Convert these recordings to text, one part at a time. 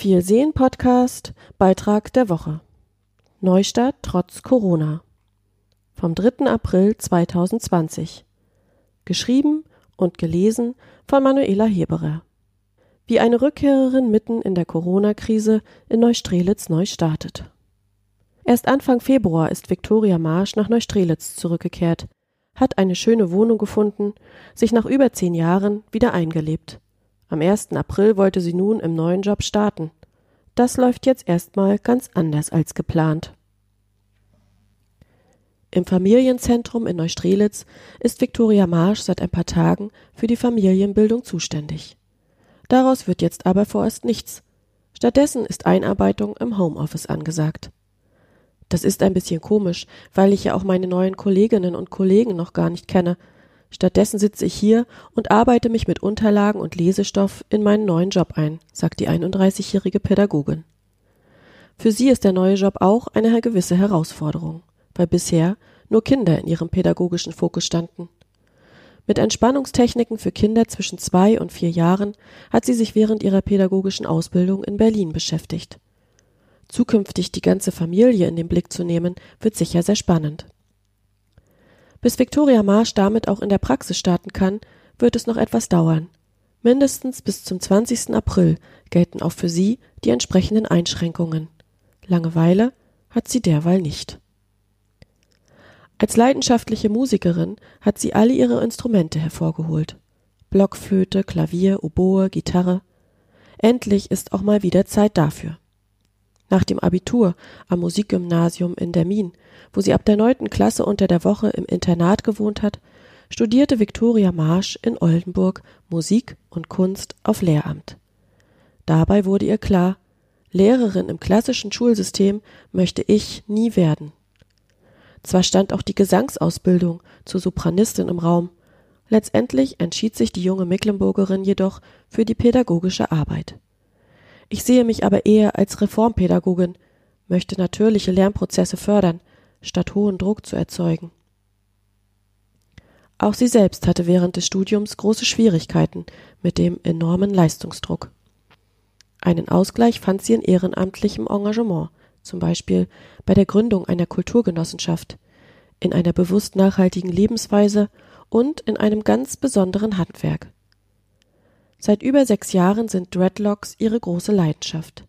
Viel sehen Podcast Beitrag der Woche. Neustart trotz Corona. Vom 3. April 2020. Geschrieben und gelesen von Manuela Heberer. Wie eine Rückkehrerin mitten in der Corona-Krise in Neustrelitz neu startet. Erst Anfang Februar ist Viktoria Marsch nach Neustrelitz zurückgekehrt, hat eine schöne Wohnung gefunden, sich nach über zehn Jahren wieder eingelebt. Am 1. April wollte sie nun im neuen Job starten. Das läuft jetzt erstmal ganz anders als geplant. Im Familienzentrum in Neustrelitz ist Viktoria Marsch seit ein paar Tagen für die Familienbildung zuständig. Daraus wird jetzt aber vorerst nichts. Stattdessen ist Einarbeitung im Homeoffice angesagt. Das ist ein bisschen komisch, weil ich ja auch meine neuen Kolleginnen und Kollegen noch gar nicht kenne Stattdessen sitze ich hier und arbeite mich mit Unterlagen und Lesestoff in meinen neuen Job ein, sagt die 31-jährige Pädagogin. Für sie ist der neue Job auch eine gewisse Herausforderung, weil bisher nur Kinder in ihrem pädagogischen Fokus standen. Mit Entspannungstechniken für Kinder zwischen zwei und vier Jahren hat sie sich während ihrer pädagogischen Ausbildung in Berlin beschäftigt. Zukünftig die ganze Familie in den Blick zu nehmen, wird sicher sehr spannend. Bis Viktoria Marsch damit auch in der Praxis starten kann, wird es noch etwas dauern. Mindestens bis zum 20. April gelten auch für sie die entsprechenden Einschränkungen. Langeweile hat sie derweil nicht. Als leidenschaftliche Musikerin hat sie alle ihre Instrumente hervorgeholt. Blockflöte, Klavier, Oboe, Gitarre. Endlich ist auch mal wieder Zeit dafür. Nach dem Abitur am Musikgymnasium in Dermin, wo sie ab der neunten Klasse unter der Woche im Internat gewohnt hat, studierte Viktoria Marsch in Oldenburg Musik und Kunst auf Lehramt. Dabei wurde ihr klar, Lehrerin im klassischen Schulsystem möchte ich nie werden. Zwar stand auch die Gesangsausbildung zur Sopranistin im Raum, letztendlich entschied sich die junge Mecklenburgerin jedoch für die pädagogische Arbeit. Ich sehe mich aber eher als Reformpädagogin, möchte natürliche Lernprozesse fördern, statt hohen Druck zu erzeugen. Auch sie selbst hatte während des Studiums große Schwierigkeiten mit dem enormen Leistungsdruck. Einen Ausgleich fand sie in ehrenamtlichem Engagement, zum Beispiel bei der Gründung einer Kulturgenossenschaft, in einer bewusst nachhaltigen Lebensweise und in einem ganz besonderen Handwerk. Seit über sechs Jahren sind Dreadlocks ihre große Leidenschaft.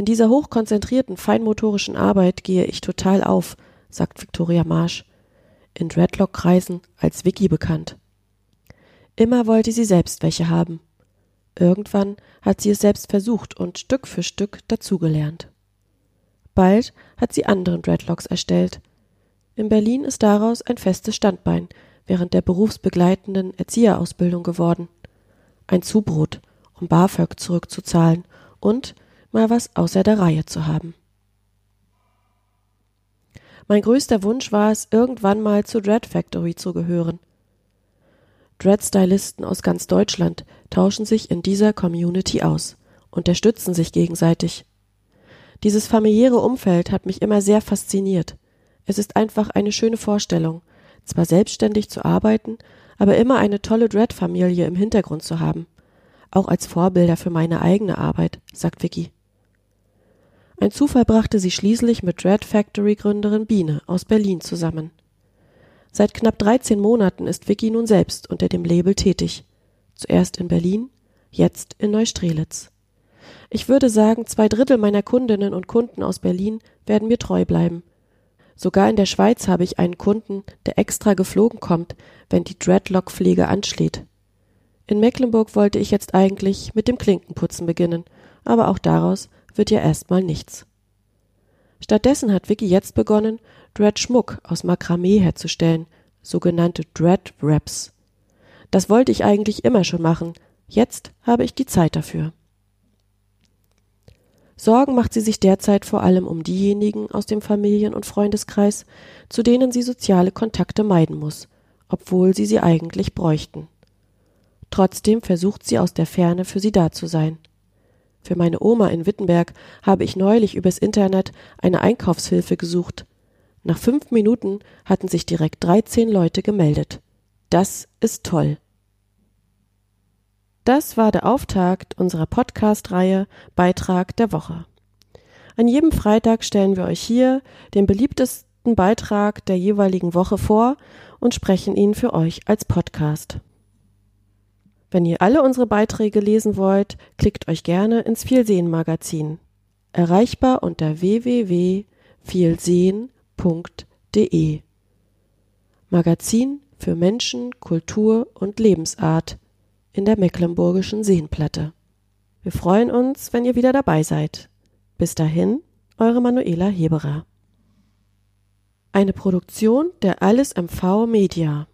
In dieser hochkonzentrierten feinmotorischen Arbeit gehe ich total auf, sagt Victoria Marsch, in Dreadlock-Kreisen als Vicky bekannt. Immer wollte sie selbst welche haben. Irgendwann hat sie es selbst versucht und Stück für Stück dazugelernt. Bald hat sie anderen Dreadlocks erstellt. In Berlin ist daraus ein festes Standbein während der berufsbegleitenden Erzieherausbildung geworden ein Zubrot, um BAföG zurückzuzahlen und mal was außer der Reihe zu haben. Mein größter Wunsch war es, irgendwann mal zur Dread Factory zu gehören. Dread-Stylisten aus ganz Deutschland tauschen sich in dieser Community aus, unterstützen sich gegenseitig. Dieses familiäre Umfeld hat mich immer sehr fasziniert. Es ist einfach eine schöne Vorstellung, zwar selbstständig zu arbeiten, aber immer eine tolle Dread-Familie im Hintergrund zu haben. Auch als Vorbilder für meine eigene Arbeit, sagt Vicky. Ein Zufall brachte sie schließlich mit Dread Factory Gründerin Biene aus Berlin zusammen. Seit knapp 13 Monaten ist Vicky nun selbst unter dem Label tätig. Zuerst in Berlin, jetzt in Neustrelitz. Ich würde sagen, zwei Drittel meiner Kundinnen und Kunden aus Berlin werden mir treu bleiben. Sogar in der Schweiz habe ich einen Kunden, der extra geflogen kommt, wenn die Dreadlock-Pflege anschlägt. In Mecklenburg wollte ich jetzt eigentlich mit dem Klinkenputzen beginnen, aber auch daraus wird ja erstmal nichts. Stattdessen hat Vicky jetzt begonnen, Dread-Schmuck aus Makramee herzustellen, sogenannte Dread-Wraps. Das wollte ich eigentlich immer schon machen, jetzt habe ich die Zeit dafür. Sorgen macht sie sich derzeit vor allem um diejenigen aus dem Familien- und Freundeskreis, zu denen sie soziale Kontakte meiden muss, obwohl sie sie eigentlich bräuchten. Trotzdem versucht sie aus der Ferne für sie da zu sein. Für meine Oma in Wittenberg habe ich neulich übers Internet eine Einkaufshilfe gesucht. Nach fünf Minuten hatten sich direkt 13 Leute gemeldet. Das ist toll. Das war der Auftakt unserer Podcast-Reihe Beitrag der Woche. An jedem Freitag stellen wir euch hier den beliebtesten Beitrag der jeweiligen Woche vor und sprechen ihn für euch als Podcast. Wenn ihr alle unsere Beiträge lesen wollt, klickt euch gerne ins Vielsehen-Magazin. Erreichbar unter www.vielsehen.de. Magazin für Menschen, Kultur und Lebensart in der Mecklenburgischen Seenplatte. Wir freuen uns, wenn ihr wieder dabei seid. Bis dahin, eure Manuela Heberer. Eine Produktion der Alles MV Media.